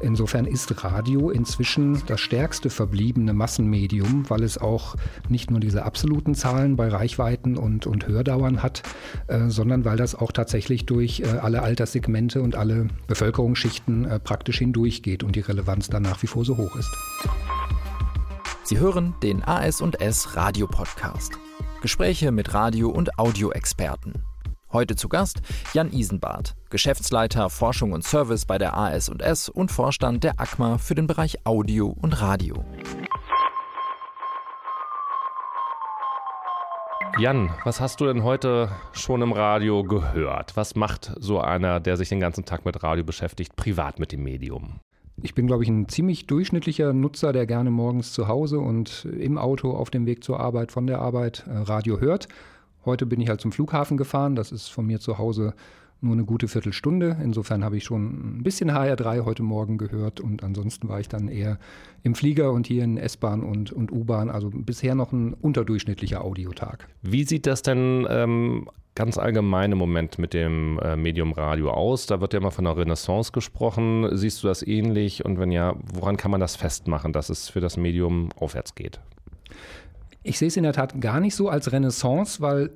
Insofern ist Radio inzwischen das stärkste verbliebene Massenmedium, weil es auch nicht nur diese absoluten Zahlen bei Reichweiten und, und Hördauern hat, äh, sondern weil das auch tatsächlich durch äh, alle Alterssegmente und alle Bevölkerungsschichten äh, praktisch hindurchgeht und die Relevanz dann nach wie vor so hoch ist. Sie hören den AS&S Radio Podcast. Gespräche mit Radio- und Audioexperten. Heute zu Gast Jan Isenbart, Geschäftsleiter Forschung und Service bei der AS&S und Vorstand der ACMA für den Bereich Audio und Radio. Jan, was hast du denn heute schon im Radio gehört? Was macht so einer, der sich den ganzen Tag mit Radio beschäftigt, privat mit dem Medium? Ich bin, glaube ich, ein ziemlich durchschnittlicher Nutzer, der gerne morgens zu Hause und im Auto auf dem Weg zur Arbeit, von der Arbeit äh, Radio hört. Heute bin ich halt zum Flughafen gefahren. Das ist von mir zu Hause nur eine gute Viertelstunde. Insofern habe ich schon ein bisschen HR3 heute Morgen gehört und ansonsten war ich dann eher im Flieger und hier in S-Bahn und, und U-Bahn. Also bisher noch ein unterdurchschnittlicher Audiotag. Wie sieht das denn ähm, ganz allgemein im Moment mit dem äh, Medium Radio aus? Da wird ja immer von einer Renaissance gesprochen. Siehst du das ähnlich? Und wenn ja, woran kann man das festmachen, dass es für das Medium aufwärts geht? Ich sehe es in der Tat gar nicht so als Renaissance, weil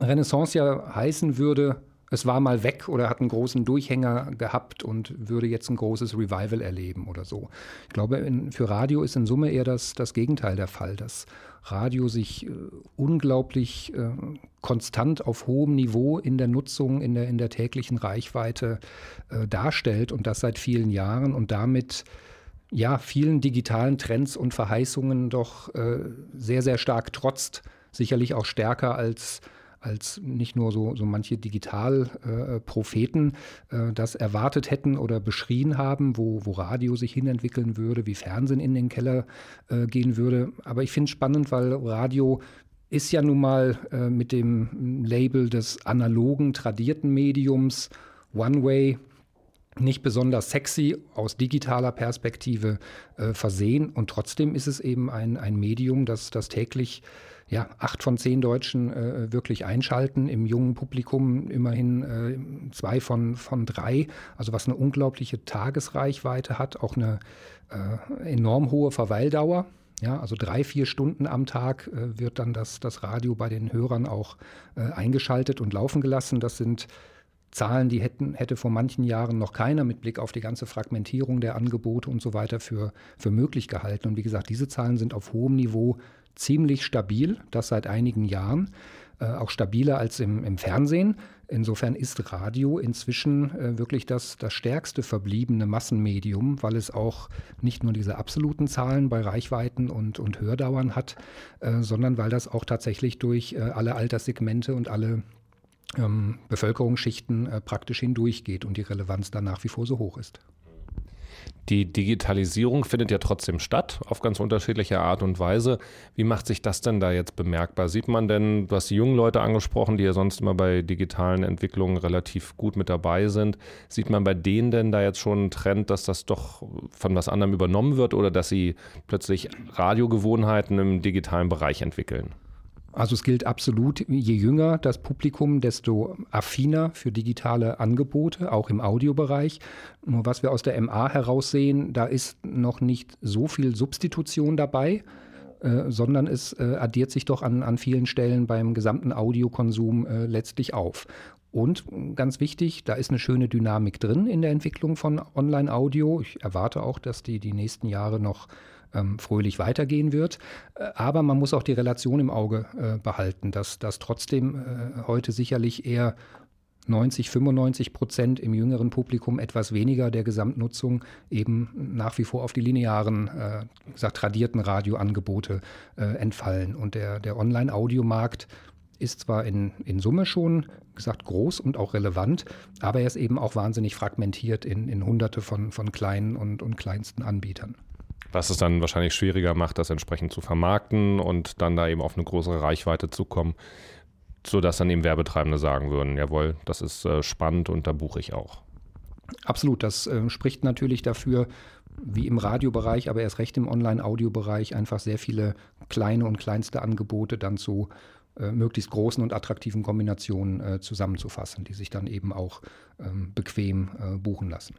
Renaissance ja heißen würde, es war mal weg oder hat einen großen Durchhänger gehabt und würde jetzt ein großes Revival erleben oder so. Ich glaube, in, für Radio ist in Summe eher das, das Gegenteil der Fall, dass Radio sich äh, unglaublich äh, konstant auf hohem Niveau in der Nutzung, in der, in der täglichen Reichweite äh, darstellt und das seit vielen Jahren und damit ja, vielen digitalen Trends und Verheißungen doch äh, sehr, sehr stark trotzt. Sicherlich auch stärker als, als nicht nur so, so manche Digitalpropheten äh, äh, das erwartet hätten oder beschrien haben, wo, wo Radio sich hinentwickeln würde, wie Fernsehen in den Keller äh, gehen würde. Aber ich finde es spannend, weil Radio ist ja nun mal äh, mit dem Label des analogen, tradierten Mediums One-Way nicht besonders sexy aus digitaler Perspektive äh, versehen. Und trotzdem ist es eben ein, ein Medium, das, das täglich ja, acht von zehn Deutschen äh, wirklich einschalten, im jungen Publikum immerhin äh, zwei von, von drei, also was eine unglaubliche Tagesreichweite hat, auch eine äh, enorm hohe Verweildauer. Ja, also drei, vier Stunden am Tag äh, wird dann das, das Radio bei den Hörern auch äh, eingeschaltet und laufen gelassen. Das sind Zahlen, die hätten, hätte vor manchen Jahren noch keiner mit Blick auf die ganze Fragmentierung der Angebote und so weiter für, für möglich gehalten. Und wie gesagt, diese Zahlen sind auf hohem Niveau ziemlich stabil, das seit einigen Jahren, äh, auch stabiler als im, im Fernsehen. Insofern ist Radio inzwischen äh, wirklich das, das stärkste verbliebene Massenmedium, weil es auch nicht nur diese absoluten Zahlen bei Reichweiten und, und Hördauern hat, äh, sondern weil das auch tatsächlich durch äh, alle Alterssegmente und alle ähm, Bevölkerungsschichten äh, praktisch hindurchgeht und die Relevanz dann nach wie vor so hoch ist. Die Digitalisierung findet ja trotzdem statt, auf ganz unterschiedliche Art und Weise. Wie macht sich das denn da jetzt bemerkbar? Sieht man denn, du hast die jungen Leute angesprochen, die ja sonst immer bei digitalen Entwicklungen relativ gut mit dabei sind. Sieht man bei denen denn da jetzt schon einen Trend, dass das doch von was anderem übernommen wird oder dass sie plötzlich Radiogewohnheiten im digitalen Bereich entwickeln? Also es gilt absolut, je jünger das Publikum, desto affiner für digitale Angebote, auch im Audiobereich. Nur was wir aus der MA heraussehen, da ist noch nicht so viel Substitution dabei. Äh, sondern es äh, addiert sich doch an, an vielen Stellen beim gesamten Audiokonsum äh, letztlich auf. Und ganz wichtig, da ist eine schöne Dynamik drin in der Entwicklung von Online-Audio. Ich erwarte auch, dass die die nächsten Jahre noch ähm, fröhlich weitergehen wird. Äh, aber man muss auch die Relation im Auge äh, behalten, dass, dass trotzdem äh, heute sicherlich eher 90, 95 Prozent im jüngeren Publikum etwas weniger der Gesamtnutzung eben nach wie vor auf die linearen, äh, gesagt, tradierten Radioangebote äh, entfallen. Und der, der Online-Audiomarkt ist zwar in, in Summe schon gesagt groß und auch relevant, aber er ist eben auch wahnsinnig fragmentiert in, in hunderte von, von kleinen und, und kleinsten Anbietern. Was es dann wahrscheinlich schwieriger macht, das entsprechend zu vermarkten und dann da eben auf eine größere Reichweite zu kommen, sodass dann eben Werbetreibende sagen würden, jawohl, das ist äh, spannend und da buche ich auch. Absolut, das äh, spricht natürlich dafür, wie im Radiobereich, aber erst recht im Online-Audio-Bereich einfach sehr viele kleine und kleinste Angebote dann zu äh, möglichst großen und attraktiven Kombinationen äh, zusammenzufassen, die sich dann eben auch ähm, bequem äh, buchen lassen.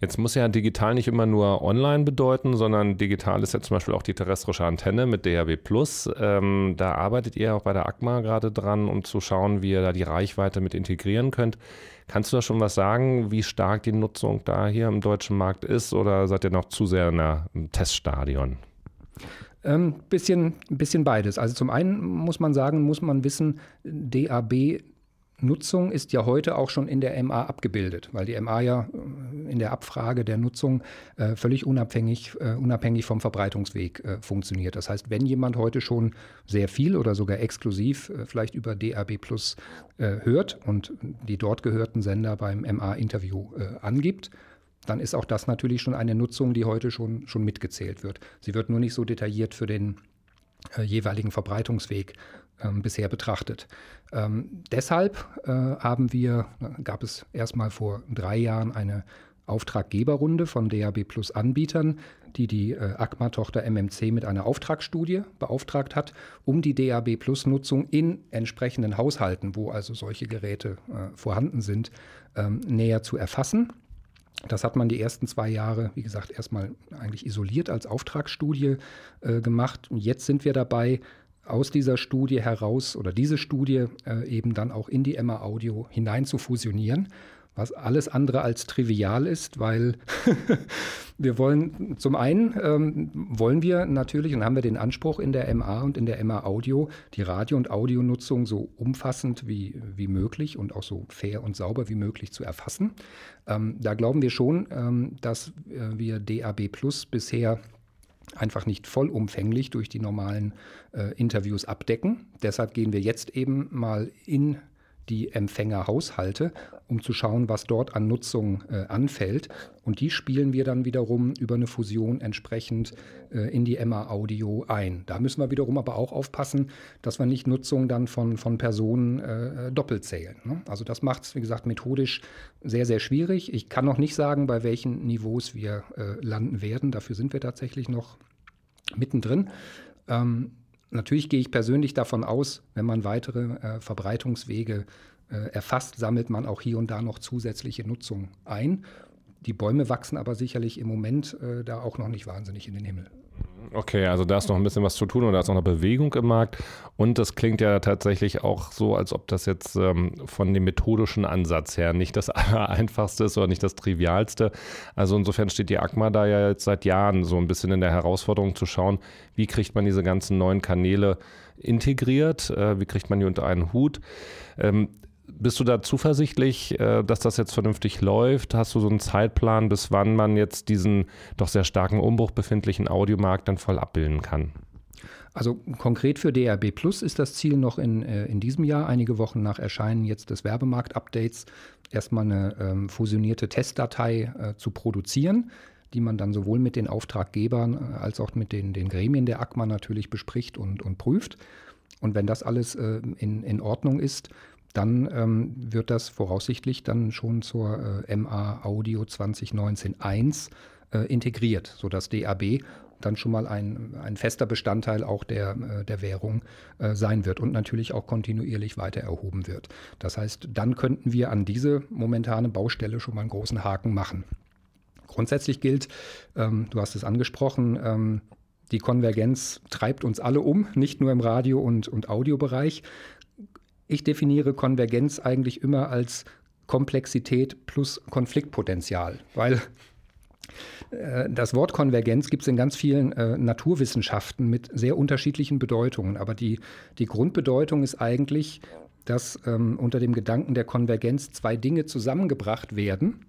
Jetzt muss ja digital nicht immer nur online bedeuten, sondern digital ist ja zum Beispiel auch die terrestrische Antenne mit DAB Plus. Ähm, da arbeitet ihr auch bei der ACMA gerade dran, um zu schauen, wie ihr da die Reichweite mit integrieren könnt. Kannst du da schon was sagen, wie stark die Nutzung da hier im deutschen Markt ist oder seid ihr noch zu sehr in einem Teststadion? Ähm, bisschen, bisschen beides. Also zum einen muss man sagen, muss man wissen, DAB Nutzung ist ja heute auch schon in der MA abgebildet, weil die MA ja äh, in der Abfrage der Nutzung äh, völlig unabhängig, äh, unabhängig vom Verbreitungsweg äh, funktioniert. Das heißt, wenn jemand heute schon sehr viel oder sogar exklusiv äh, vielleicht über DAB Plus äh, hört und die dort gehörten Sender beim MA-Interview angibt, dann ist auch das natürlich schon eine Nutzung, die heute schon, schon mitgezählt wird. Sie wird nur nicht so detailliert für den jeweiligen Verbreitungsweg ähm, bisher betrachtet. Ähm, deshalb äh, haben wir, gab es erstmal vor drei Jahren eine Auftraggeberrunde von DAB Plus Anbietern, die die äh, ACMA-Tochter MMC mit einer Auftragsstudie beauftragt hat, um die DAB Plus Nutzung in entsprechenden Haushalten, wo also solche Geräte äh, vorhanden sind, ähm, näher zu erfassen. Das hat man die ersten zwei Jahre, wie gesagt, erstmal eigentlich isoliert als Auftragsstudie äh, gemacht. Und jetzt sind wir dabei, aus dieser Studie heraus oder diese Studie äh, eben dann auch in die Emma Audio hinein zu fusionieren, was alles andere als trivial ist, weil wir wollen zum einen ähm, wollen wir natürlich und haben wir den Anspruch in der MA und in der MA Audio die Radio- und Audionutzung so umfassend wie, wie möglich und auch so fair und sauber wie möglich zu erfassen. Ähm, da glauben wir schon, ähm, dass äh, wir DAB Plus bisher einfach nicht vollumfänglich durch die normalen äh, Interviews abdecken. Deshalb gehen wir jetzt eben mal in die Empfängerhaushalte, um zu schauen, was dort an Nutzung äh, anfällt. Und die spielen wir dann wiederum über eine Fusion entsprechend äh, in die MA Audio ein. Da müssen wir wiederum aber auch aufpassen, dass wir nicht Nutzung dann von, von Personen äh, doppelt zählen. Ne? Also das macht es, wie gesagt, methodisch sehr, sehr schwierig. Ich kann noch nicht sagen, bei welchen Niveaus wir äh, landen werden. Dafür sind wir tatsächlich noch mittendrin. Ähm, Natürlich gehe ich persönlich davon aus, wenn man weitere äh, Verbreitungswege äh, erfasst, sammelt man auch hier und da noch zusätzliche Nutzung ein. Die Bäume wachsen aber sicherlich im Moment äh, da auch noch nicht wahnsinnig in den Himmel. Okay, also da ist noch ein bisschen was zu tun und da ist noch eine Bewegung im Markt. Und das klingt ja tatsächlich auch so, als ob das jetzt ähm, von dem methodischen Ansatz her nicht das einfachste ist oder nicht das trivialste. Also insofern steht die ACMA da ja jetzt seit Jahren so ein bisschen in der Herausforderung zu schauen, wie kriegt man diese ganzen neuen Kanäle integriert, äh, wie kriegt man die unter einen Hut. Ähm, bist du da zuversichtlich, äh, dass das jetzt vernünftig läuft? Hast du so einen Zeitplan, bis wann man jetzt diesen doch sehr starken Umbruch befindlichen Audiomarkt dann voll abbilden kann? Also konkret für DRB Plus ist das Ziel noch in, äh, in diesem Jahr, einige Wochen nach Erscheinen jetzt des Werbemarkt-Updates, erstmal eine ähm, fusionierte Testdatei äh, zu produzieren, die man dann sowohl mit den Auftraggebern äh, als auch mit den, den Gremien der ACMA natürlich bespricht und, und prüft. Und wenn das alles äh, in, in Ordnung ist, dann ähm, wird das voraussichtlich dann schon zur äh, MA Audio 2019.1 äh, integriert, sodass DAB dann schon mal ein, ein fester Bestandteil auch der, äh, der Währung äh, sein wird und natürlich auch kontinuierlich weiter erhoben wird. Das heißt, dann könnten wir an diese momentane Baustelle schon mal einen großen Haken machen. Grundsätzlich gilt, ähm, du hast es angesprochen, ähm, die Konvergenz treibt uns alle um, nicht nur im Radio- und, und Audiobereich. Ich definiere Konvergenz eigentlich immer als Komplexität plus Konfliktpotenzial, weil äh, das Wort Konvergenz gibt es in ganz vielen äh, Naturwissenschaften mit sehr unterschiedlichen Bedeutungen. Aber die, die Grundbedeutung ist eigentlich, dass ähm, unter dem Gedanken der Konvergenz zwei Dinge zusammengebracht werden,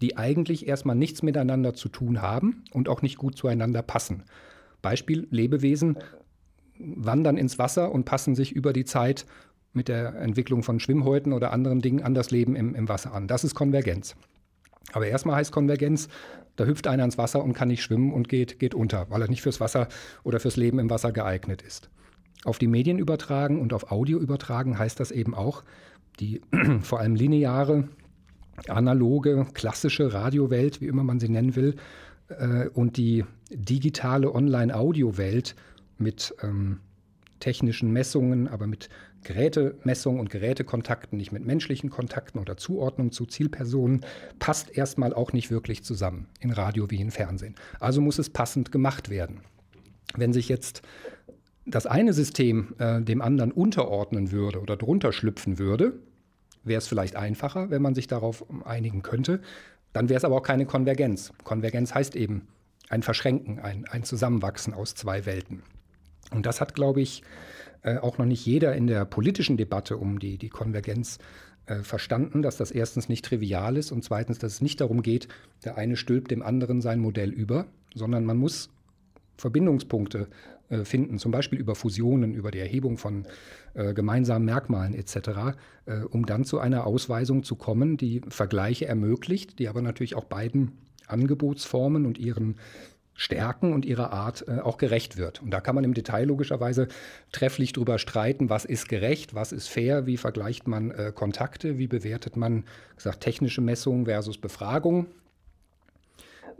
die eigentlich erstmal nichts miteinander zu tun haben und auch nicht gut zueinander passen. Beispiel, Lebewesen wandern ins Wasser und passen sich über die Zeit mit der Entwicklung von Schwimmhäuten oder anderen Dingen an das Leben im, im Wasser an. Das ist Konvergenz. Aber erstmal heißt Konvergenz, da hüpft einer ins Wasser und kann nicht schwimmen und geht, geht unter, weil er nicht fürs Wasser oder fürs Leben im Wasser geeignet ist. Auf die Medien übertragen und auf Audio übertragen heißt das eben auch, die vor allem lineare, analoge, klassische Radiowelt, wie immer man sie nennen will, äh, und die digitale Online-Audio-Welt mit ähm, technischen Messungen, aber mit Gerätemessungen und Gerätekontakten, nicht mit menschlichen Kontakten oder Zuordnung zu Zielpersonen, passt erstmal auch nicht wirklich zusammen in Radio wie in Fernsehen. Also muss es passend gemacht werden. Wenn sich jetzt das eine System äh, dem anderen unterordnen würde oder drunter schlüpfen würde, wäre es vielleicht einfacher, wenn man sich darauf einigen könnte. Dann wäre es aber auch keine Konvergenz. Konvergenz heißt eben ein Verschränken, ein, ein Zusammenwachsen aus zwei Welten. Und das hat, glaube ich, äh, auch noch nicht jeder in der politischen Debatte um die, die Konvergenz äh, verstanden, dass das erstens nicht trivial ist und zweitens, dass es nicht darum geht, der eine stülpt dem anderen sein Modell über, sondern man muss Verbindungspunkte äh, finden, zum Beispiel über Fusionen, über die Erhebung von gemeinsamen Merkmalen etc., um dann zu einer Ausweisung zu kommen, die Vergleiche ermöglicht, die aber natürlich auch beiden Angebotsformen und ihren Stärken und ihrer Art äh, auch gerecht wird. Und da kann man im Detail logischerweise trefflich drüber streiten, was ist gerecht, was ist fair, wie vergleicht man äh, Kontakte, wie bewertet man gesagt, technische Messungen versus Befragung.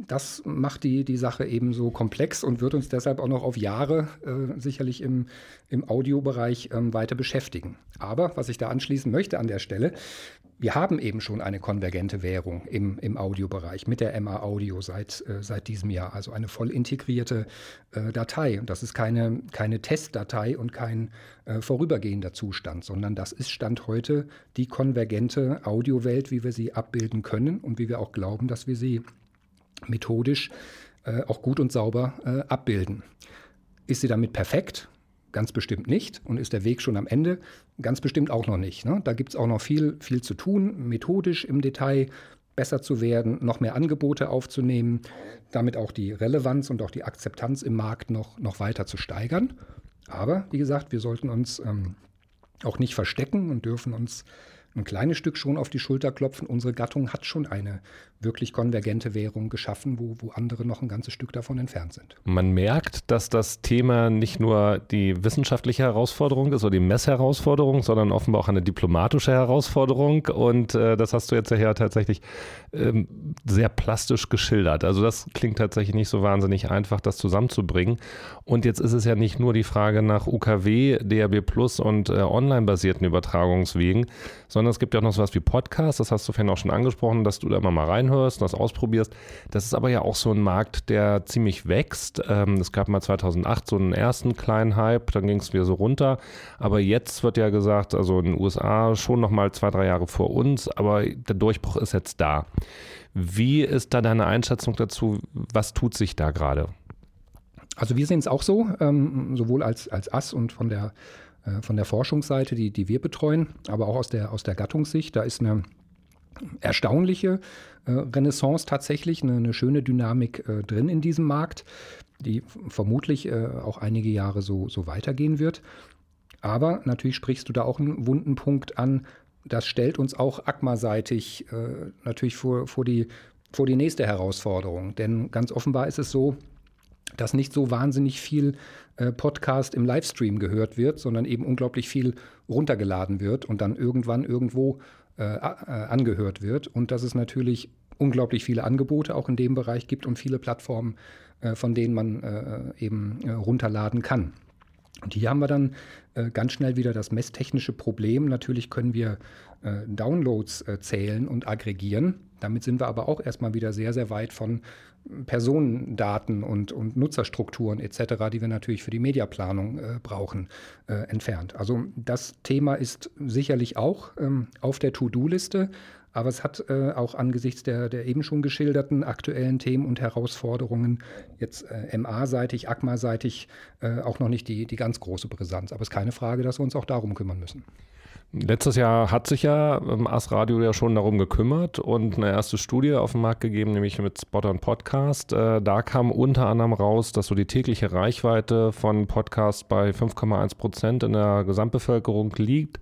Das macht die, die Sache eben so komplex und wird uns deshalb auch noch auf Jahre äh, sicherlich im, im Audiobereich ähm, weiter beschäftigen. Aber was ich da anschließen möchte an der Stelle, wir haben eben schon eine konvergente Währung im, im Audiobereich mit der MA Audio seit, äh, seit diesem Jahr, also eine voll integrierte äh, Datei. Und das ist keine, keine Testdatei und kein äh, vorübergehender Zustand, sondern das ist Stand heute die konvergente Audiowelt, wie wir sie abbilden können und wie wir auch glauben, dass wir sie methodisch äh, auch gut und sauber äh, abbilden. Ist sie damit perfekt? Ganz bestimmt nicht. Und ist der Weg schon am Ende? Ganz bestimmt auch noch nicht. Ne? Da gibt es auch noch viel, viel zu tun, methodisch im Detail besser zu werden, noch mehr Angebote aufzunehmen, damit auch die Relevanz und auch die Akzeptanz im Markt noch, noch weiter zu steigern. Aber wie gesagt, wir sollten uns ähm, auch nicht verstecken und dürfen uns ein kleines Stück schon auf die Schulter klopfen. Unsere Gattung hat schon eine wirklich konvergente Währung geschaffen, wo, wo andere noch ein ganzes Stück davon entfernt sind. Man merkt, dass das Thema nicht nur die wissenschaftliche Herausforderung ist oder die Messherausforderung, sondern offenbar auch eine diplomatische Herausforderung. Und äh, das hast du jetzt ja tatsächlich ähm, sehr plastisch geschildert. Also das klingt tatsächlich nicht so wahnsinnig einfach, das zusammenzubringen. Und jetzt ist es ja nicht nur die Frage nach UKW, DAB Plus und äh, online-basierten Übertragungswegen, sondern es gibt ja auch noch so was wie Podcasts. Das hast du vorhin auch schon angesprochen, dass du da immer mal rein reinhörst und das ausprobierst. Das ist aber ja auch so ein Markt, der ziemlich wächst. Ähm, es gab mal 2008 so einen ersten kleinen Hype, dann ging es wieder so runter. Aber jetzt wird ja gesagt, also in den USA schon noch mal zwei, drei Jahre vor uns, aber der Durchbruch ist jetzt da. Wie ist da deine Einschätzung dazu? Was tut sich da gerade? Also wir sehen es auch so, ähm, sowohl als, als AS und von der, von der Forschungsseite, die, die wir betreuen, aber auch aus der, aus der Gattungssicht. Da ist eine erstaunliche äh, Renaissance tatsächlich, eine, eine schöne Dynamik äh, drin in diesem Markt, die vermutlich äh, auch einige Jahre so, so weitergehen wird. Aber natürlich sprichst du da auch einen wunden Punkt an. Das stellt uns auch ACMA-seitig äh, natürlich vor, vor, die, vor die nächste Herausforderung. Denn ganz offenbar ist es so, dass nicht so wahnsinnig viel äh, Podcast im Livestream gehört wird, sondern eben unglaublich viel runtergeladen wird und dann irgendwann irgendwo äh, äh, angehört wird und dass es natürlich unglaublich viele Angebote auch in dem Bereich gibt und viele Plattformen, äh, von denen man äh, eben äh, runterladen kann. Und hier haben wir dann äh, ganz schnell wieder das messtechnische Problem. Natürlich können wir Downloads zählen und aggregieren. Damit sind wir aber auch erstmal wieder sehr, sehr weit von Personendaten und, und Nutzerstrukturen etc., die wir natürlich für die Mediaplanung äh, brauchen, äh, entfernt. Also das Thema ist sicherlich auch ähm, auf der To-Do-Liste, aber es hat äh, auch angesichts der, der eben schon geschilderten aktuellen Themen und Herausforderungen jetzt äh, MA-seitig, ACMA-seitig äh, auch noch nicht die, die ganz große Brisanz. Aber es ist keine Frage, dass wir uns auch darum kümmern müssen. Letztes Jahr hat sich ja ähm, AS Radio ja schon darum gekümmert und eine erste Studie auf den Markt gegeben, nämlich mit Spotter und Podcast. Äh, da kam unter anderem raus, dass so die tägliche Reichweite von Podcasts bei 5,1 Prozent in der Gesamtbevölkerung liegt.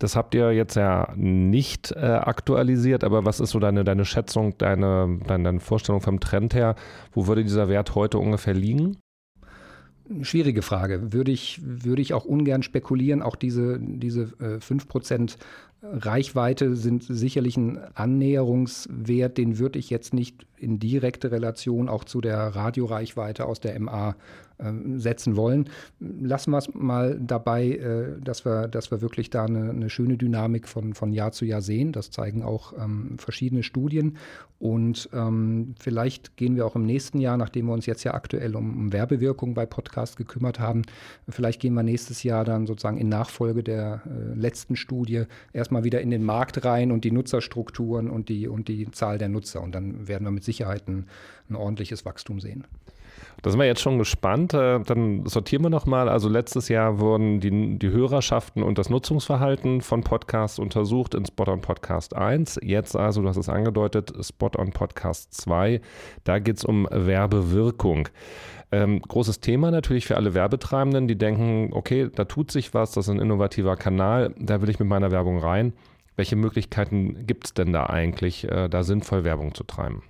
Das habt ihr jetzt ja nicht äh, aktualisiert, aber was ist so deine, deine Schätzung, deine, deine Vorstellung vom Trend her? Wo würde dieser Wert heute ungefähr liegen? Schwierige Frage. Würde ich, würde ich auch ungern spekulieren. Auch diese, diese äh, 5% Reichweite sind sicherlich ein Annäherungswert, den würde ich jetzt nicht in direkte Relation auch zu der Radioreichweite aus der MA äh, setzen wollen. Lassen wir es mal dabei, äh, dass, wir, dass wir wirklich da eine, eine, schöne Dynamik von, von Jahr zu Jahr sehen. Das zeigen auch ähm, verschiedene Studien. Und ähm, vielleicht gehen wir auch im nächsten Jahr, nachdem wir uns jetzt ja aktuell um, um Werbewirkung bei Podcasts gekümmert haben, vielleicht gehen wir nächstes Jahr dann sozusagen in Nachfolge der äh, letzten Studie erstmal wieder in den Markt rein und die Nutzerstrukturen und die, und die Zahl der Nutzer. Und dann werden wir mit Sicherheit ein, ein ordentliches Wachstum sehen. Da sind wir jetzt schon gespannt. Äh, dann sortieren wir nochmal. Also letztes Jahr wurden die, die Hörerschaften und das Nutzungsverhalten von Podcasts untersucht in Spot on Podcast 1. Jetzt also, du hast es angedeutet, Spot on Podcast 2. Da geht es um Werbewirkung. Ähm, großes Thema natürlich für alle Werbetreibenden, die denken, okay, da tut sich was, das ist ein innovativer Kanal, da will ich mit meiner Werbung rein. Welche Möglichkeiten gibt es denn da eigentlich, äh, da sinnvoll Werbung zu treiben?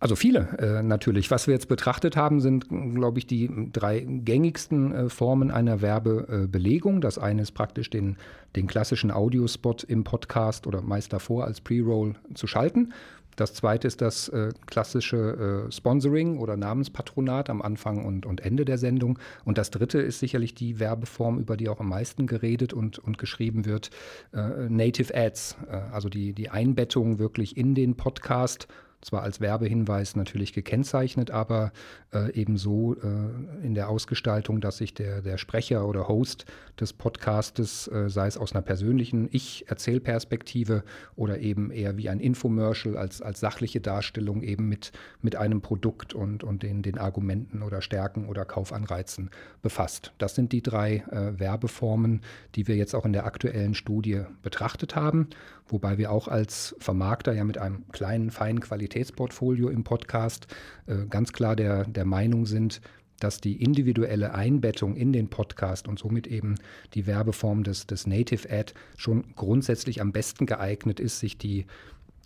Also viele äh, natürlich. Was wir jetzt betrachtet haben, sind, glaube ich, die drei gängigsten äh, Formen einer Werbebelegung. das eine ist praktisch den, den klassischen Audiospot im Podcast oder meist davor als Pre-Roll zu schalten. Das zweite ist das äh, klassische Sponsoring oder Namenspatronat am Anfang und, und Ende der Sendung. Und das dritte ist sicherlich die Werbeform, über die auch am meisten geredet und, und geschrieben wird, Native Ads, also die, die Einbettung wirklich in den Podcast zwar als Werbehinweis natürlich gekennzeichnet, aber äh, ebenso äh, in der Ausgestaltung, dass sich der, der Sprecher oder Host des Podcastes, äh, sei es aus einer persönlichen Ich-Erzählperspektive oder eben eher wie ein Infomercial als, als sachliche Darstellung eben mit, mit einem Produkt und, und den, den Argumenten oder Stärken oder Kaufanreizen befasst. Das sind die drei äh, Werbeformen, die wir jetzt auch in der aktuellen Studie betrachtet haben, wobei wir auch als Vermarkter ja mit einem kleinen, feinen Qualitätsportfolio im Podcast äh, ganz klar der, der Meinung sind, dass die individuelle Einbettung in den Podcast und somit eben die Werbeform des, des Native Ad schon grundsätzlich am besten geeignet ist, sich die,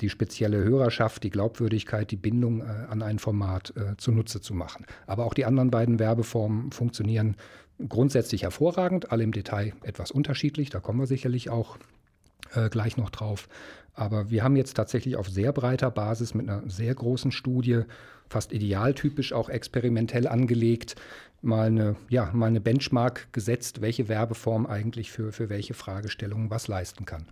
die spezielle Hörerschaft, die Glaubwürdigkeit, die Bindung äh, an ein Format äh, zunutze zu machen. Aber auch die anderen beiden Werbeformen funktionieren grundsätzlich hervorragend, alle im Detail etwas unterschiedlich, da kommen wir sicherlich auch äh, gleich noch drauf. Aber wir haben jetzt tatsächlich auf sehr breiter Basis mit einer sehr großen Studie, fast idealtypisch auch experimentell angelegt, mal eine, ja, mal eine Benchmark gesetzt, welche Werbeform eigentlich für, für welche Fragestellungen was leisten kann.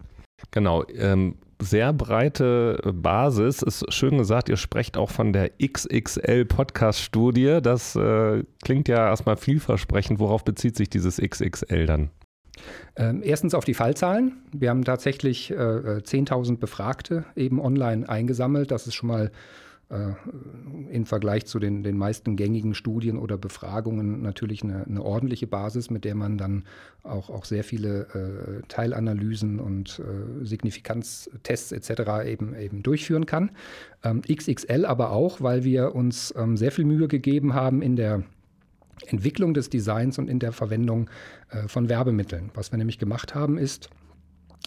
Genau, ähm, sehr breite Basis. Ist schön gesagt, ihr sprecht auch von der XXL Podcast-Studie. Das äh, klingt ja erstmal vielversprechend. Worauf bezieht sich dieses XXL dann? Ähm, erstens auf die Fallzahlen. Wir haben tatsächlich äh, 10.000 äh, Befragte eben online eingesammelt. Das ist schon mal äh, im Vergleich zu den, den meisten gängigen Studien oder Befragungen natürlich eine, eine ordentliche Basis, mit der man dann auch, auch sehr viele äh, Teilanalysen und äh, Signifikanztests etc. Eben, eben durchführen kann. Ähm, XXL aber auch, weil wir uns ähm, sehr viel Mühe gegeben haben in der Entwicklung des Designs und in der Verwendung äh, von Werbemitteln. Was wir nämlich gemacht haben, ist,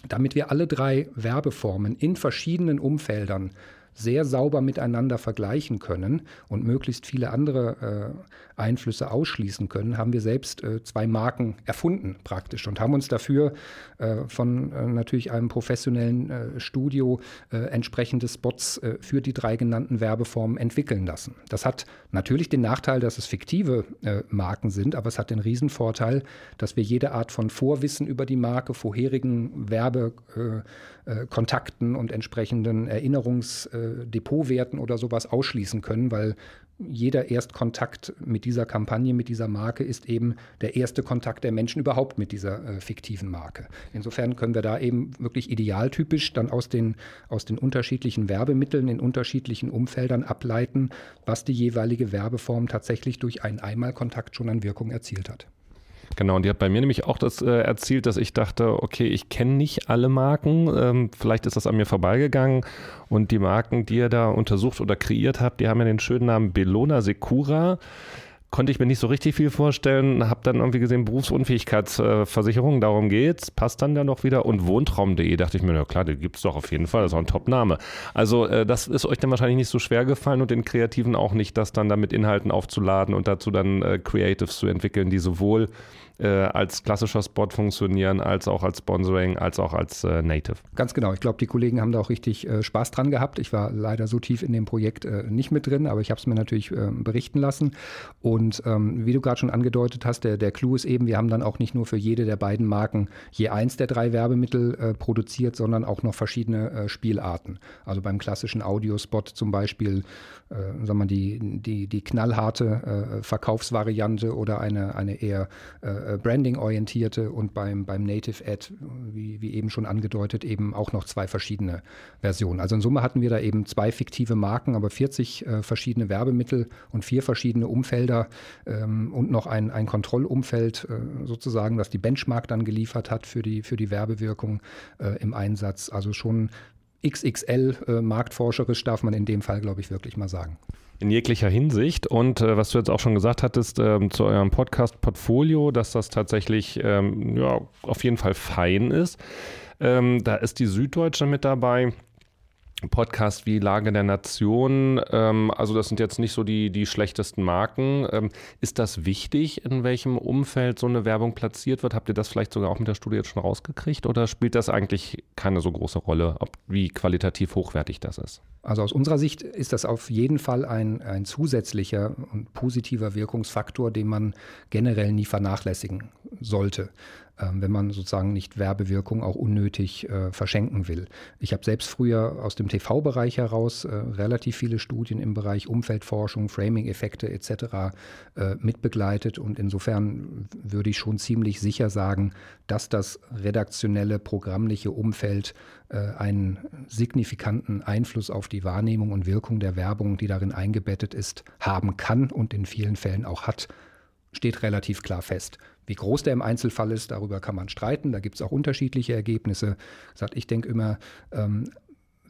damit wir alle drei Werbeformen in verschiedenen Umfeldern sehr sauber miteinander vergleichen können und möglichst viele andere äh, Einflüsse ausschließen können, haben wir selbst äh, zwei Marken erfunden praktisch und haben uns dafür äh, von äh, natürlich einem professionellen äh, Studio äh, entsprechende Spots für die drei genannten Werbeformen entwickeln lassen. Das hat natürlich den Nachteil, dass es fiktive Marken sind, aber es hat den Riesenvorteil, dass wir jede Art von Vorwissen über die Marke, vorherigen Werbekontakten und entsprechenden Erinnerungsdepotwerten oder sowas ausschließen können, weil jeder Erstkontakt mit dieser Kampagne, mit dieser Marke ist eben der erste Kontakt der Menschen überhaupt mit dieser äh, fiktiven Marke. Insofern können wir da eben wirklich idealtypisch dann aus den, aus den unterschiedlichen Werbemitteln in unterschiedlichen Umfeldern ableiten, was die jeweilige Werbeform tatsächlich durch einen Einmalkontakt schon an Wirkung erzielt hat. Genau, und die hat bei mir nämlich auch das äh, erzielt, dass ich dachte, okay, ich kenne nicht alle Marken, ähm, vielleicht ist das an mir vorbeigegangen. Und die Marken, die ihr da untersucht oder kreiert habt, die haben ja den schönen Namen Bellona Secura konnte ich mir nicht so richtig viel vorstellen. Habe dann irgendwie gesehen, Berufsunfähigkeitsversicherung, darum geht's. Passt dann ja noch wieder. Und Wohntraum.de dachte ich mir, na klar, den gibt es doch auf jeden Fall. Das ist auch ein Top-Name. Also, äh, das ist euch dann wahrscheinlich nicht so schwer gefallen und den Kreativen auch nicht, das dann damit Inhalten aufzuladen und dazu dann äh, Creatives zu entwickeln, die sowohl äh, als klassischer Spot funktionieren, als auch als Sponsoring, als auch als äh, Native. Ganz genau. Ich glaube, die Kollegen haben da auch richtig äh, Spaß dran gehabt. Ich war leider so tief in dem Projekt äh, nicht mit drin, aber ich habe es mir natürlich ähm, berichten lassen. Und ähm, wie du gerade schon angedeutet hast, der, der Clou ist eben, wir haben dann auch nicht nur für jede der beiden Marken je eins der drei Werbemittel äh, produziert, sondern auch noch verschiedene Spielarten. Also beim klassischen Audiospot zum Beispiel, äh, sagen wir die, die, die knallharte äh, Verkaufsvariante oder eine, eine eher äh, branding-orientierte und beim, beim Native Ad, wie, wie eben schon angedeutet, eben auch noch zwei verschiedene Versionen. Also in Summe hatten wir da eben zwei fiktive Marken, aber 40 äh, verschiedene Werbemittel und vier verschiedene Umfelder ähm, und noch ein, ein Kontrollumfeld äh, sozusagen, das die Benchmark dann geliefert hat für die, für die Werbewirkung äh, im Einsatz. Also schon XXL äh, marktforscherisch darf man in dem Fall, glaube ich, wirklich mal sagen. In jeglicher Hinsicht. Und äh, was du jetzt auch schon gesagt hattest ähm, zu eurem Podcast-Portfolio, dass das tatsächlich ähm, ja, auf jeden Fall fein ist. Ähm, da ist die Süddeutsche mit dabei. Podcast wie Lage der Nation, ähm, also das sind jetzt nicht so die, die schlechtesten Marken. Ähm, ist das wichtig, in welchem Umfeld so eine Werbung platziert wird? Habt ihr das vielleicht sogar auch mit der Studie jetzt schon rausgekriegt oder spielt das eigentlich keine so große Rolle, ob, wie qualitativ hochwertig das ist? Also aus unserer Sicht ist das auf jeden Fall ein, ein zusätzlicher und positiver Wirkungsfaktor, den man generell nie vernachlässigen sollte. Ähm, wenn man sozusagen nicht Werbewirkung auch unnötig äh, verschenken will. Ich habe selbst früher aus dem TV-Bereich heraus äh, relativ viele Studien im Bereich Umfeldforschung, Framing-Effekte etc. Äh, mitbegleitet und insofern würde ich schon ziemlich sicher sagen, dass das redaktionelle, programmliche Umfeld äh, einen signifikanten Einfluss auf die Wahrnehmung und Wirkung der Werbung, die darin eingebettet ist, haben kann und in vielen Fällen auch hat steht relativ klar fest. Wie groß der im Einzelfall ist, darüber kann man streiten. Da gibt es auch unterschiedliche Ergebnisse. ich denke immer, ähm,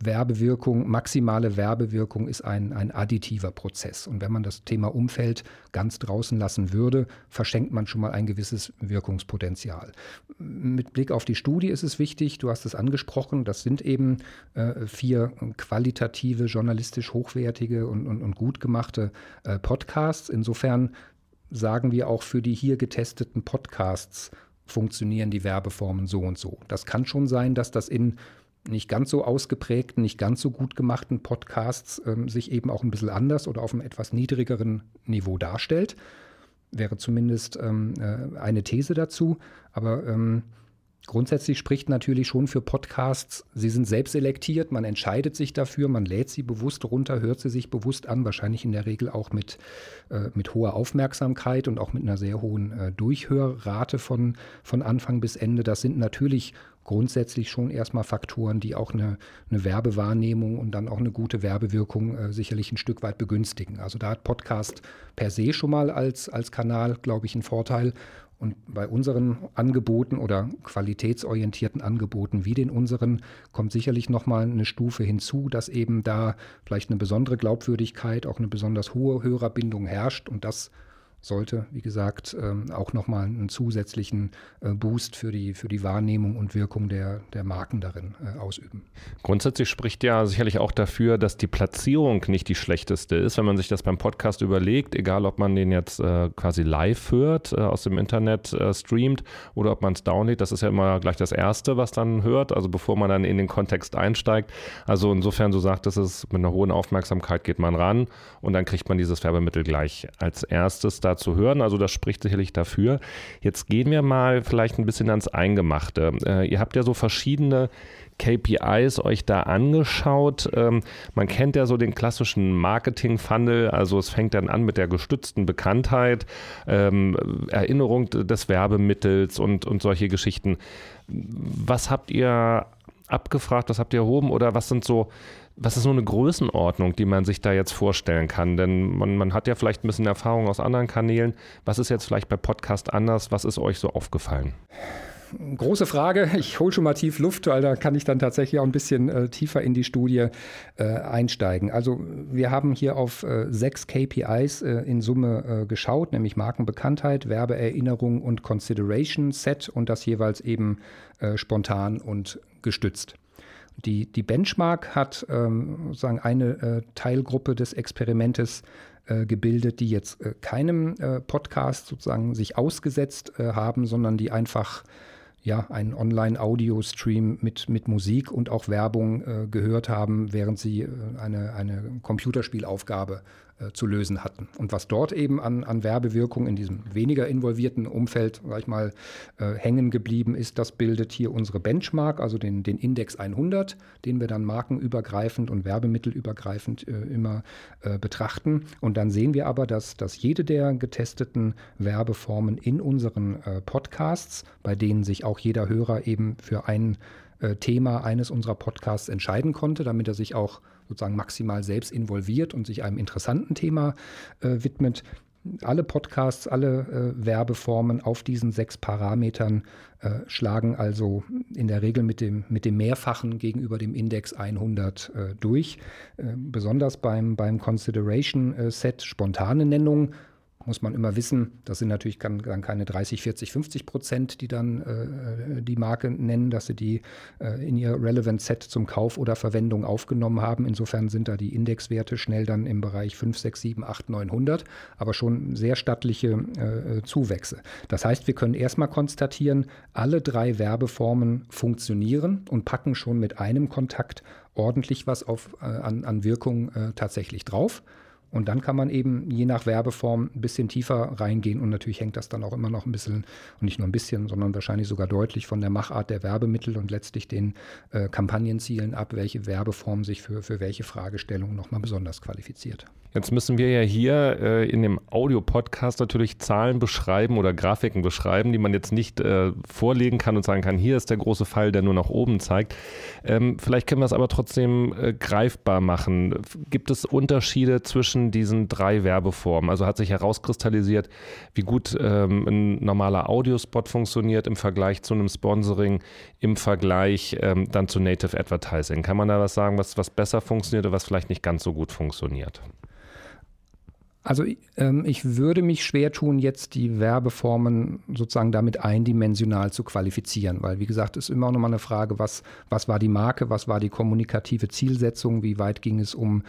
Werbewirkung, maximale Werbewirkung ist ein, ein additiver Prozess. Und wenn man das Thema Umfeld ganz draußen lassen würde, verschenkt man schon mal ein gewisses Wirkungspotenzial. Mit Blick auf die Studie ist es wichtig, du hast es angesprochen, das sind eben äh, vier qualitative, journalistisch hochwertige und, und, und gut gemachte äh, Podcasts. Insofern sagen wir auch für die hier getesteten Podcasts funktionieren die Werbeformen so und so. Das kann schon sein, dass das in nicht ganz so ausgeprägten, nicht ganz so gut gemachten Podcasts ähm, sich eben auch ein bisschen anders oder auf einem etwas niedrigeren Niveau darstellt. Wäre zumindest ähm, äh, eine These dazu. Aber ähm, Grundsätzlich spricht natürlich schon für Podcasts, sie sind selbst selektiert, man entscheidet sich dafür, man lädt sie bewusst runter, hört sie sich bewusst an, wahrscheinlich in der Regel auch mit, äh, mit hoher Aufmerksamkeit und auch mit einer sehr hohen äh, Durchhörrate von, von Anfang bis Ende. Das sind natürlich grundsätzlich schon erstmal Faktoren, die auch eine, eine Werbewahrnehmung und dann auch eine gute Werbewirkung äh, sicherlich ein Stück weit begünstigen. Also da hat Podcast per se schon mal als, als Kanal, glaube ich, einen Vorteil. Und bei unseren Angeboten oder qualitätsorientierten Angeboten wie den unseren kommt sicherlich nochmal eine Stufe hinzu, dass eben da vielleicht eine besondere Glaubwürdigkeit, auch eine besonders hohe Hörerbindung herrscht. Und das sollte, wie gesagt, ähm, auch nochmal einen zusätzlichen äh, Boost für die, für die Wahrnehmung und Wirkung der, der Marken darin äh, ausüben. Grundsätzlich spricht ja sicherlich auch dafür, dass die Platzierung nicht die schlechteste ist, wenn man sich das beim Podcast überlegt, egal ob man den jetzt äh, quasi live hört, aus dem Internet streamt oder ob man es downloadet, das ist ja immer gleich das Erste, was dann hört, also bevor man dann in den Kontext einsteigt. Also insofern, so sagt es, mit einer hohen Aufmerksamkeit geht man ran und dann kriegt man dieses Werbemittel gleich als erstes da zu hören. Also das spricht sicherlich dafür. Jetzt gehen wir mal vielleicht ein bisschen ans Eingemachte. Äh, ihr habt ja so verschiedene KPIs euch da angeschaut. Ähm, man kennt ja so den klassischen Marketing-Funnel, also es fängt dann an mit der gestützten Bekanntheit, ähm, Erinnerung des Werbemittels und, und solche Geschichten. Was habt ihr abgefragt, was habt ihr erhoben oder was sind so was ist so eine Größenordnung, die man sich da jetzt vorstellen kann? Denn man, man hat ja vielleicht ein bisschen Erfahrung aus anderen Kanälen. Was ist jetzt vielleicht bei Podcast anders? Was ist euch so aufgefallen? große Frage. Ich hole schon mal tief Luft, weil da kann ich dann tatsächlich auch ein bisschen äh, tiefer in die Studie äh, einsteigen. Also wir haben hier auf äh, sechs KPIs äh, in Summe äh, geschaut, nämlich Markenbekanntheit, Werbeerinnerung und Consideration Set und das jeweils eben äh, spontan und gestützt. Die, die Benchmark hat ähm, sozusagen eine äh, Teilgruppe des Experimentes äh, gebildet, die jetzt äh, keinem äh, Podcast sozusagen sich ausgesetzt äh, haben, sondern die einfach ja, einen Online-Audio-Stream mit, mit Musik und auch Werbung äh, gehört haben, während sie eine, eine Computerspielaufgabe zu lösen hatten. Und was dort eben an, an Werbewirkung in diesem weniger involvierten Umfeld, sag ich mal, äh, hängen geblieben ist, das bildet hier unsere Benchmark, also den, den Index 100, den wir dann markenübergreifend und werbemittelübergreifend äh, immer äh, betrachten. Und dann sehen wir aber, dass, dass jede der getesteten Werbeformen in unseren äh, Podcasts, bei denen sich auch jeder Hörer eben für ein äh, Thema eines unserer Podcasts entscheiden konnte, damit er sich auch sozusagen maximal selbst involviert und sich einem interessanten Thema äh, widmet. Alle Podcasts, alle äh, Werbeformen auf diesen sechs Parametern äh, schlagen also in der Regel mit dem, mit dem Mehrfachen gegenüber dem Index 100 äh, durch. Äh, besonders beim, beim Consideration äh, Set spontane Nennungen muss man immer wissen, das sind natürlich dann keine 30, 40, 50 Prozent, die dann äh, die Marke nennen, dass sie die äh, in ihr Relevant Set zum Kauf oder Verwendung aufgenommen haben. Insofern sind da die Indexwerte schnell dann im Bereich 5, 6, 7, 8, 900, aber schon sehr stattliche äh, Zuwächse. Das heißt, wir können erstmal konstatieren, alle drei Werbeformen funktionieren und packen schon mit einem Kontakt ordentlich was auf, äh, an, an Wirkung äh, tatsächlich drauf. Und dann kann man eben je nach Werbeform ein bisschen tiefer reingehen und natürlich hängt das dann auch immer noch ein bisschen, und nicht nur ein bisschen, sondern wahrscheinlich sogar deutlich von der Machart der Werbemittel und letztlich den äh, Kampagnenzielen ab, welche Werbeform sich für, für welche Fragestellung nochmal besonders qualifiziert. Jetzt müssen wir ja hier äh, in dem Audio-Podcast natürlich Zahlen beschreiben oder Grafiken beschreiben, die man jetzt nicht äh, vorlegen kann und sagen kann, hier ist der große Pfeil, der nur nach oben zeigt. Ähm, vielleicht können wir es aber trotzdem äh, greifbar machen. Gibt es Unterschiede zwischen diesen drei Werbeformen? Also hat sich herauskristallisiert, wie gut ähm, ein normaler Audiospot funktioniert im Vergleich zu einem Sponsoring, im Vergleich ähm, dann zu Native Advertising. Kann man da was sagen, was, was besser funktioniert oder was vielleicht nicht ganz so gut funktioniert? Also ähm, ich würde mich schwer tun, jetzt die Werbeformen sozusagen damit eindimensional zu qualifizieren, weil wie gesagt, ist immer noch mal eine Frage, was, was war die Marke, was war die kommunikative Zielsetzung, wie weit ging es um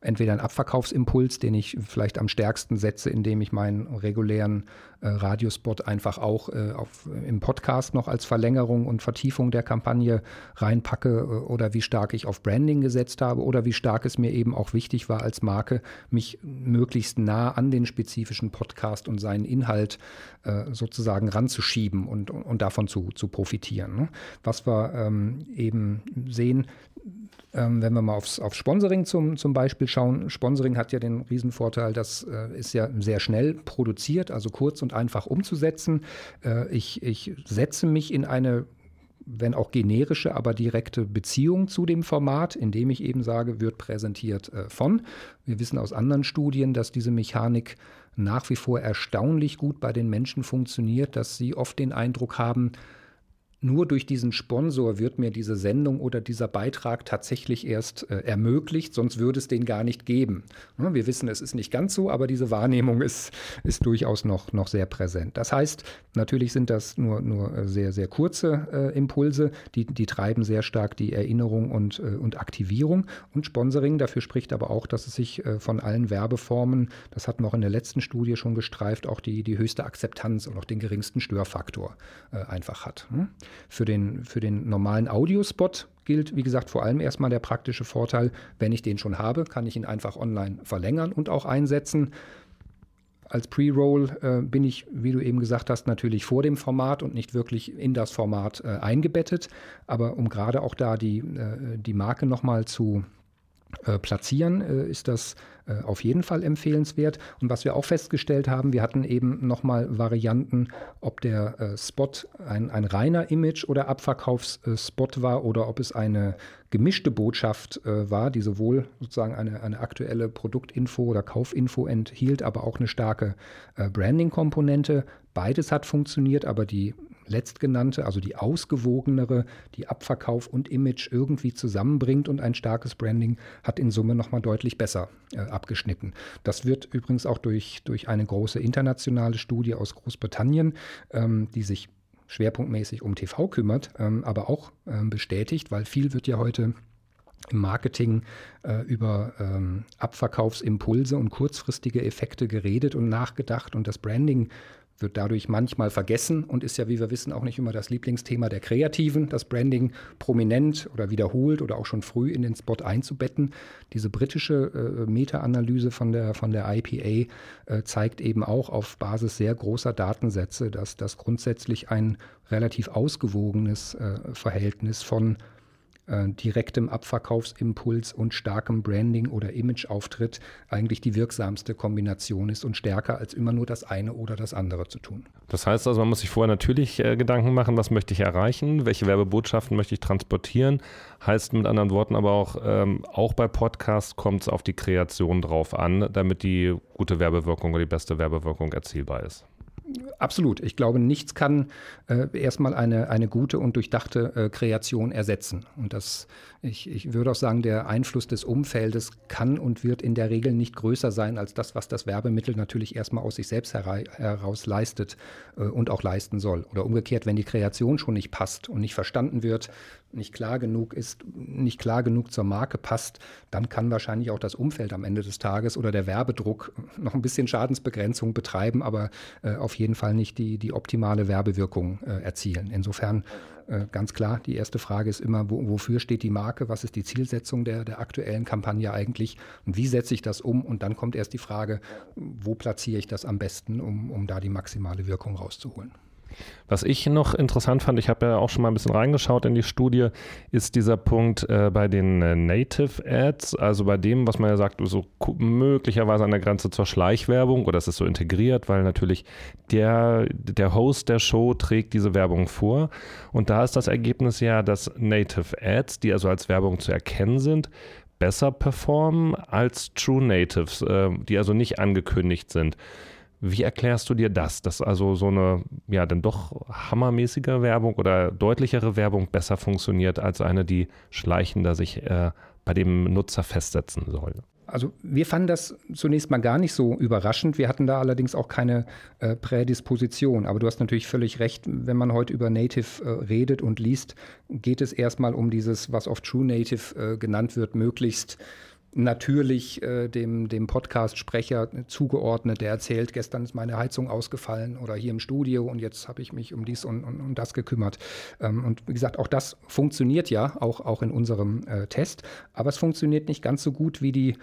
entweder ein Abverkaufsimpuls, den ich vielleicht am stärksten setze, indem ich meinen regulären äh, Radiospot einfach auch äh, auf, im Podcast noch als Verlängerung und Vertiefung der Kampagne reinpacke äh, oder wie stark ich auf Branding gesetzt habe oder wie stark es mir eben auch wichtig war als Marke, mich möglichst nah an den spezifischen Podcast und seinen Inhalt äh, sozusagen ranzuschieben und, und davon zu, zu profitieren. Ne? Was wir ähm, eben sehen, ähm, wenn wir mal aufs, auf Sponsoring zum, zum Beispiel schauen, Sponsoring hat ja den Riesenvorteil, das äh, ist ja sehr schnell produziert, also kurz und einfach umzusetzen. Äh, ich, ich setze mich in eine wenn auch generische, aber direkte Beziehung zu dem Format, indem ich eben sage, wird präsentiert äh, von. Wir wissen aus anderen Studien, dass diese Mechanik nach wie vor erstaunlich gut bei den Menschen funktioniert, dass sie oft den Eindruck haben, nur durch diesen Sponsor wird mir diese Sendung oder dieser Beitrag tatsächlich erst äh, ermöglicht, sonst würde es den gar nicht geben. Ja, wir wissen, es ist nicht ganz so, aber diese Wahrnehmung ist, ist durchaus noch, noch sehr präsent. Das heißt, natürlich sind das nur, nur äh, sehr, sehr kurze äh, Impulse, die, die treiben sehr stark die Erinnerung und, äh, und Aktivierung. Und Sponsoring, dafür spricht aber auch, dass es sich äh, von allen Werbeformen, das hatten wir auch in der letzten Studie schon gestreift, auch die, die höchste Akzeptanz und auch den geringsten Störfaktor äh, einfach hat. Hm? Für den, für den normalen Audiospot gilt, wie gesagt, vor allem erstmal der praktische Vorteil, wenn ich den schon habe, kann ich ihn einfach online verlängern und auch einsetzen. Als Pre-Roll äh, bin ich, wie du eben gesagt hast, natürlich vor dem Format und nicht wirklich in das Format äh, eingebettet. Aber um gerade auch da die, äh, die Marke nochmal zu äh, platzieren, äh, ist das äh, auf jeden Fall empfehlenswert. Und was wir auch festgestellt haben, wir hatten eben nochmal Varianten, ob der äh, Spot ein, ein reiner Image- oder Abverkaufsspot war oder ob es eine gemischte Botschaft äh, war, die sowohl sozusagen eine, eine aktuelle Produktinfo oder Kaufinfo enthielt, aber auch eine starke äh, Branding-Komponente. Beides hat funktioniert, aber die letztgenannte, also die ausgewogenere, die Abverkauf und Image irgendwie zusammenbringt und ein starkes Branding hat in Summe nochmal deutlich besser äh, abgeschnitten. Das wird übrigens auch durch, durch eine große internationale Studie aus Großbritannien, ähm, die sich schwerpunktmäßig um TV kümmert, ähm, aber auch ähm, bestätigt, weil viel wird ja heute im Marketing äh, über ähm, Abverkaufsimpulse und kurzfristige Effekte geredet und nachgedacht und das Branding wird dadurch manchmal vergessen und ist ja, wie wir wissen, auch nicht immer das Lieblingsthema der Kreativen, das Branding prominent oder wiederholt oder auch schon früh in den Spot einzubetten. Diese britische äh, Meta-Analyse von der, von der IPA äh, zeigt eben auch auf Basis sehr großer Datensätze, dass das grundsätzlich ein relativ ausgewogenes äh, Verhältnis von äh, direktem Abverkaufsimpuls und starkem Branding oder Imageauftritt eigentlich die wirksamste Kombination ist und stärker als immer nur das eine oder das andere zu tun. Das heißt also, man muss sich vorher natürlich äh, Gedanken machen, was möchte ich erreichen, welche Werbebotschaften möchte ich transportieren. Heißt mit anderen Worten aber auch, ähm, auch bei Podcasts kommt es auf die Kreation drauf an, damit die gute Werbewirkung oder die beste Werbewirkung erzielbar ist. Absolut. Ich glaube, nichts kann äh, erstmal eine, eine gute und durchdachte äh, Kreation ersetzen. Und das, ich, ich würde auch sagen, der Einfluss des Umfeldes kann und wird in der Regel nicht größer sein als das, was das Werbemittel natürlich erstmal aus sich selbst heraus leistet äh, und auch leisten soll. Oder umgekehrt, wenn die Kreation schon nicht passt und nicht verstanden wird, nicht klar genug ist, nicht klar genug zur Marke passt, dann kann wahrscheinlich auch das Umfeld am Ende des Tages oder der Werbedruck noch ein bisschen Schadensbegrenzung betreiben, aber äh, auf jeden Fall nicht die, die optimale Werbewirkung äh, erzielen. Insofern äh, ganz klar, die erste Frage ist immer, wo, wofür steht die Marke, was ist die Zielsetzung der, der aktuellen Kampagne eigentlich und wie setze ich das um? Und dann kommt erst die Frage, wo platziere ich das am besten, um, um da die maximale Wirkung rauszuholen. Was ich noch interessant fand, ich habe ja auch schon mal ein bisschen reingeschaut in die Studie, ist dieser Punkt äh, bei den äh, Native Ads, also bei dem, was man ja sagt, so möglicherweise an der Grenze zur Schleichwerbung oder es ist so integriert, weil natürlich der, der Host der Show trägt diese Werbung vor. Und da ist das Ergebnis ja, dass Native Ads, die also als Werbung zu erkennen sind, besser performen als True Natives, äh, die also nicht angekündigt sind. Wie erklärst du dir das, dass also so eine, ja, dann doch hammermäßige Werbung oder deutlichere Werbung besser funktioniert als eine, die schleichender sich äh, bei dem Nutzer festsetzen soll? Also wir fanden das zunächst mal gar nicht so überraschend. Wir hatten da allerdings auch keine äh, Prädisposition. Aber du hast natürlich völlig recht, wenn man heute über Native äh, redet und liest, geht es erstmal um dieses, was oft True Native äh, genannt wird, möglichst natürlich äh, dem, dem Podcast-Sprecher zugeordnet, der erzählt, gestern ist meine Heizung ausgefallen oder hier im Studio und jetzt habe ich mich um dies und, und, und das gekümmert. Ähm, und wie gesagt, auch das funktioniert ja, auch, auch in unserem äh, Test, aber es funktioniert nicht ganz so gut wie die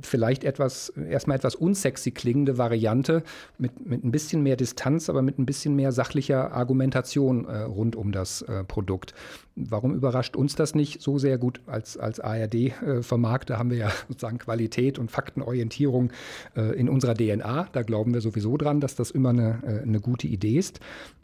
vielleicht etwas, erstmal etwas unsexy klingende Variante mit, mit ein bisschen mehr Distanz, aber mit ein bisschen mehr sachlicher Argumentation äh, rund um das äh, Produkt. Warum überrascht uns das nicht so sehr gut als, als ARD-Vermarkter? Äh, haben wir ja sozusagen Qualität und Faktenorientierung äh, in unserer DNA. Da glauben wir sowieso dran, dass das immer eine, äh, eine gute Idee ist.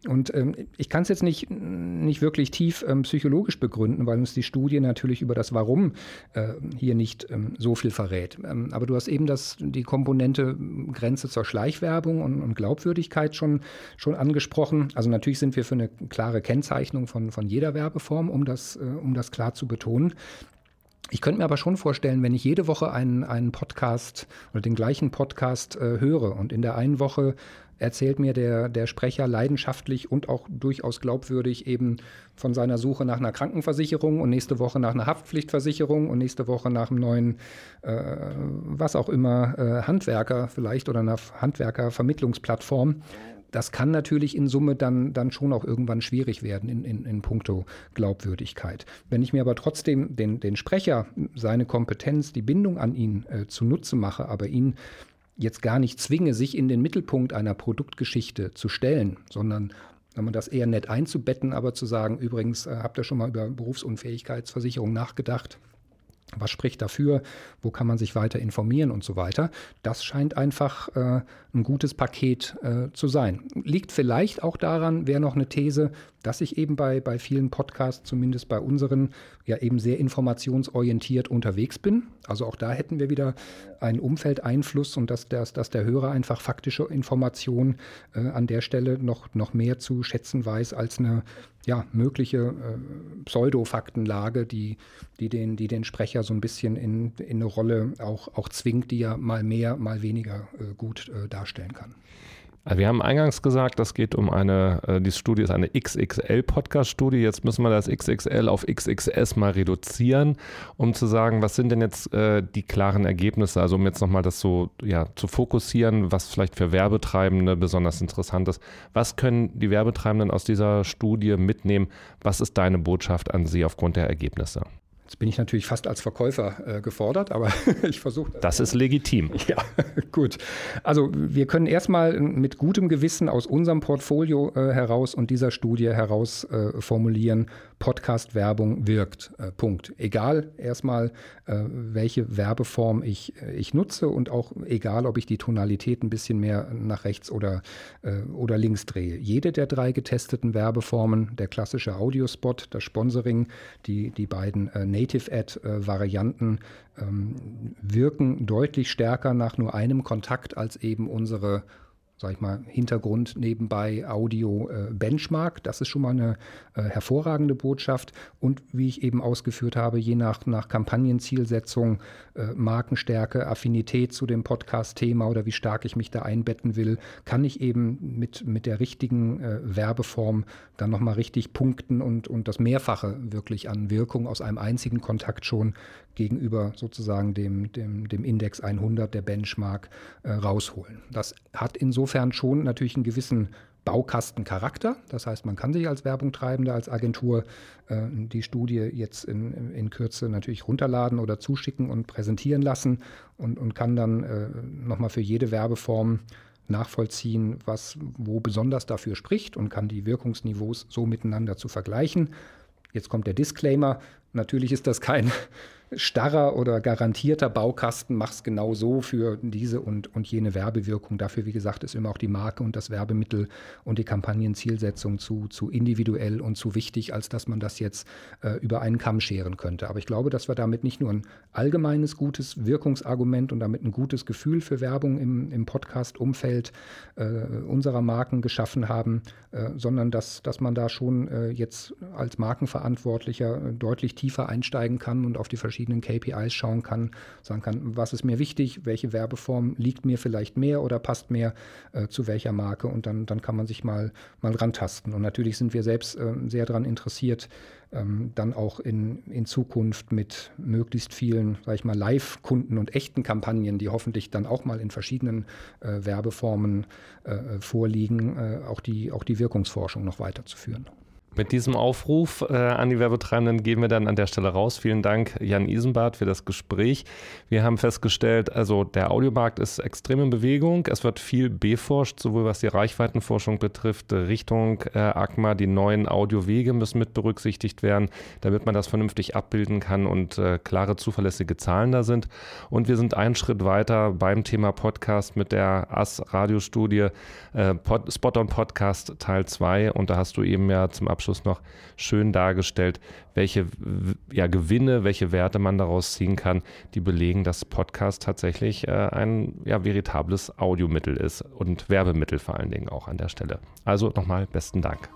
Und ähm, ich kann es jetzt nicht, nicht wirklich tief ähm, psychologisch begründen, weil uns die Studie natürlich über das Warum äh, hier nicht ähm, so viel verrät. Ähm, aber du hast eben das, die Komponente Grenze zur Schleichwerbung und, und Glaubwürdigkeit schon, schon angesprochen. Also natürlich sind wir für eine klare Kennzeichnung von, von jeder Werbeform, um das, äh, um das klar zu betonen. Ich könnte mir aber schon vorstellen, wenn ich jede Woche einen, einen Podcast oder den gleichen Podcast äh, höre und in der einen Woche erzählt mir der, der Sprecher leidenschaftlich und auch durchaus glaubwürdig eben von seiner Suche nach einer Krankenversicherung und nächste Woche nach einer Haftpflichtversicherung und nächste Woche nach einem neuen, äh, was auch immer, äh, Handwerker vielleicht oder einer Handwerkervermittlungsplattform. Das kann natürlich in Summe dann, dann schon auch irgendwann schwierig werden in, in, in puncto Glaubwürdigkeit. Wenn ich mir aber trotzdem den, den Sprecher, seine Kompetenz, die Bindung an ihn äh, zunutze mache, aber ihn jetzt gar nicht zwinge, sich in den Mittelpunkt einer Produktgeschichte zu stellen, sondern wenn man das eher nett einzubetten, aber zu sagen, übrigens, äh, habt ihr schon mal über Berufsunfähigkeitsversicherung nachgedacht? Was spricht dafür? Wo kann man sich weiter informieren und so weiter? Das scheint einfach äh, ein gutes Paket äh, zu sein. Liegt vielleicht auch daran, wäre noch eine These, dass ich eben bei, bei vielen Podcasts, zumindest bei unseren, ja eben sehr informationsorientiert unterwegs bin. Also auch da hätten wir wieder einen Umfeldeinfluss und dass, dass, dass der Hörer einfach faktische Informationen äh, an der Stelle noch, noch mehr zu schätzen weiß als eine ja, mögliche äh, Pseudo-Faktenlage, die, die, den, die den Sprecher so ein bisschen in, in eine Rolle auch, auch zwingt, die ja mal mehr, mal weniger äh, gut äh, darstellen kann. Also wir haben eingangs gesagt, das geht um eine, äh, die Studie ist eine XXL-Podcast-Studie. Jetzt müssen wir das XXL auf XXS mal reduzieren, um zu sagen, was sind denn jetzt äh, die klaren Ergebnisse? Also um jetzt nochmal das so ja, zu fokussieren, was vielleicht für Werbetreibende besonders interessant ist. Was können die Werbetreibenden aus dieser Studie mitnehmen? Was ist deine Botschaft an sie aufgrund der Ergebnisse? Jetzt bin ich natürlich fast als Verkäufer äh, gefordert, aber ich versuche. Das, das ist legitim. Ja, gut. Also wir können erstmal mit gutem Gewissen aus unserem Portfolio äh, heraus und dieser Studie heraus äh, formulieren, Podcast-Werbung wirkt. Äh, Punkt. Egal erstmal, äh, welche Werbeform ich, äh, ich nutze und auch egal, ob ich die Tonalität ein bisschen mehr nach rechts oder, oder links drehe. Jede der drei getesteten Werbeformen, der klassische Audiospot, das Sponsoring, die, die beiden Native Ad-Varianten ähm, wirken deutlich stärker nach nur einem Kontakt als eben unsere sag ich mal, Hintergrund nebenbei Audio äh, Benchmark. Das ist schon mal eine äh, hervorragende Botschaft. Und wie ich eben ausgeführt habe, je nach, nach Kampagnenzielsetzung, äh, Markenstärke, Affinität zu dem Podcast-Thema oder wie stark ich mich da einbetten will, kann ich eben mit, mit der richtigen äh, Werbeform dann nochmal richtig punkten und, und das Mehrfache wirklich an Wirkung aus einem einzigen Kontakt schon gegenüber sozusagen dem, dem, dem Index 100, der Benchmark, äh, rausholen. Das hat insofern schon natürlich einen gewissen Baukastencharakter. Das heißt, man kann sich als Werbungtreibende, als Agentur äh, die Studie jetzt in, in Kürze natürlich runterladen oder zuschicken und präsentieren lassen und, und kann dann äh, nochmal für jede Werbeform nachvollziehen, was wo besonders dafür spricht und kann die Wirkungsniveaus so miteinander zu vergleichen. Jetzt kommt der Disclaimer. Natürlich ist das kein starrer oder garantierter Baukasten, mach es genau so für diese und, und jene Werbewirkung. Dafür, wie gesagt, ist immer auch die Marke und das Werbemittel und die Kampagnenzielsetzung zu, zu individuell und zu wichtig, als dass man das jetzt äh, über einen Kamm scheren könnte. Aber ich glaube, dass wir damit nicht nur ein allgemeines gutes Wirkungsargument und damit ein gutes Gefühl für Werbung im, im Podcast-Umfeld äh, unserer Marken geschaffen haben, äh, sondern dass, dass man da schon äh, jetzt als Markenverantwortlicher deutlich tiefer einsteigen kann und auf die verschiedenen verschiedenen KPIs schauen kann, sagen kann, was ist mir wichtig, welche Werbeform liegt mir vielleicht mehr oder passt mehr äh, zu welcher Marke und dann, dann kann man sich mal, mal rantasten. Und natürlich sind wir selbst äh, sehr daran interessiert, ähm, dann auch in, in Zukunft mit möglichst vielen, sag ich mal, Live-Kunden und echten Kampagnen, die hoffentlich dann auch mal in verschiedenen äh, Werbeformen äh, vorliegen, äh, auch, die, auch die Wirkungsforschung noch weiterzuführen. Mit diesem Aufruf äh, an die Werbetreibenden gehen wir dann an der Stelle raus. Vielen Dank, Jan Isenbart, für das Gespräch. Wir haben festgestellt, also der Audiomarkt ist extrem in Bewegung. Es wird viel beforscht, sowohl was die Reichweitenforschung betrifft, Richtung äh, ACMA. Die neuen Audiowege müssen mit berücksichtigt werden, damit man das vernünftig abbilden kann und äh, klare, zuverlässige Zahlen da sind. Und wir sind einen Schritt weiter beim Thema Podcast mit der AS-Radiostudie äh, Spot on Podcast Teil 2. Und da hast du eben ja zum Abschluss Abschluss noch schön dargestellt, welche ja, Gewinne, welche Werte man daraus ziehen kann, die belegen, dass Podcast tatsächlich äh, ein ja, veritables Audiomittel ist und Werbemittel vor allen Dingen auch an der Stelle. Also nochmal besten Dank.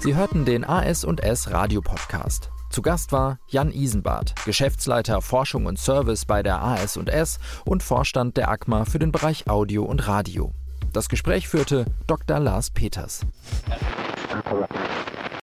Sie hörten den AS&S Radio Podcast. Zu Gast war Jan Isenbart, Geschäftsleiter Forschung und Service bei der AS&S und Vorstand der ACMA für den Bereich Audio und Radio. Das Gespräch führte Dr. Lars Peters. Correct.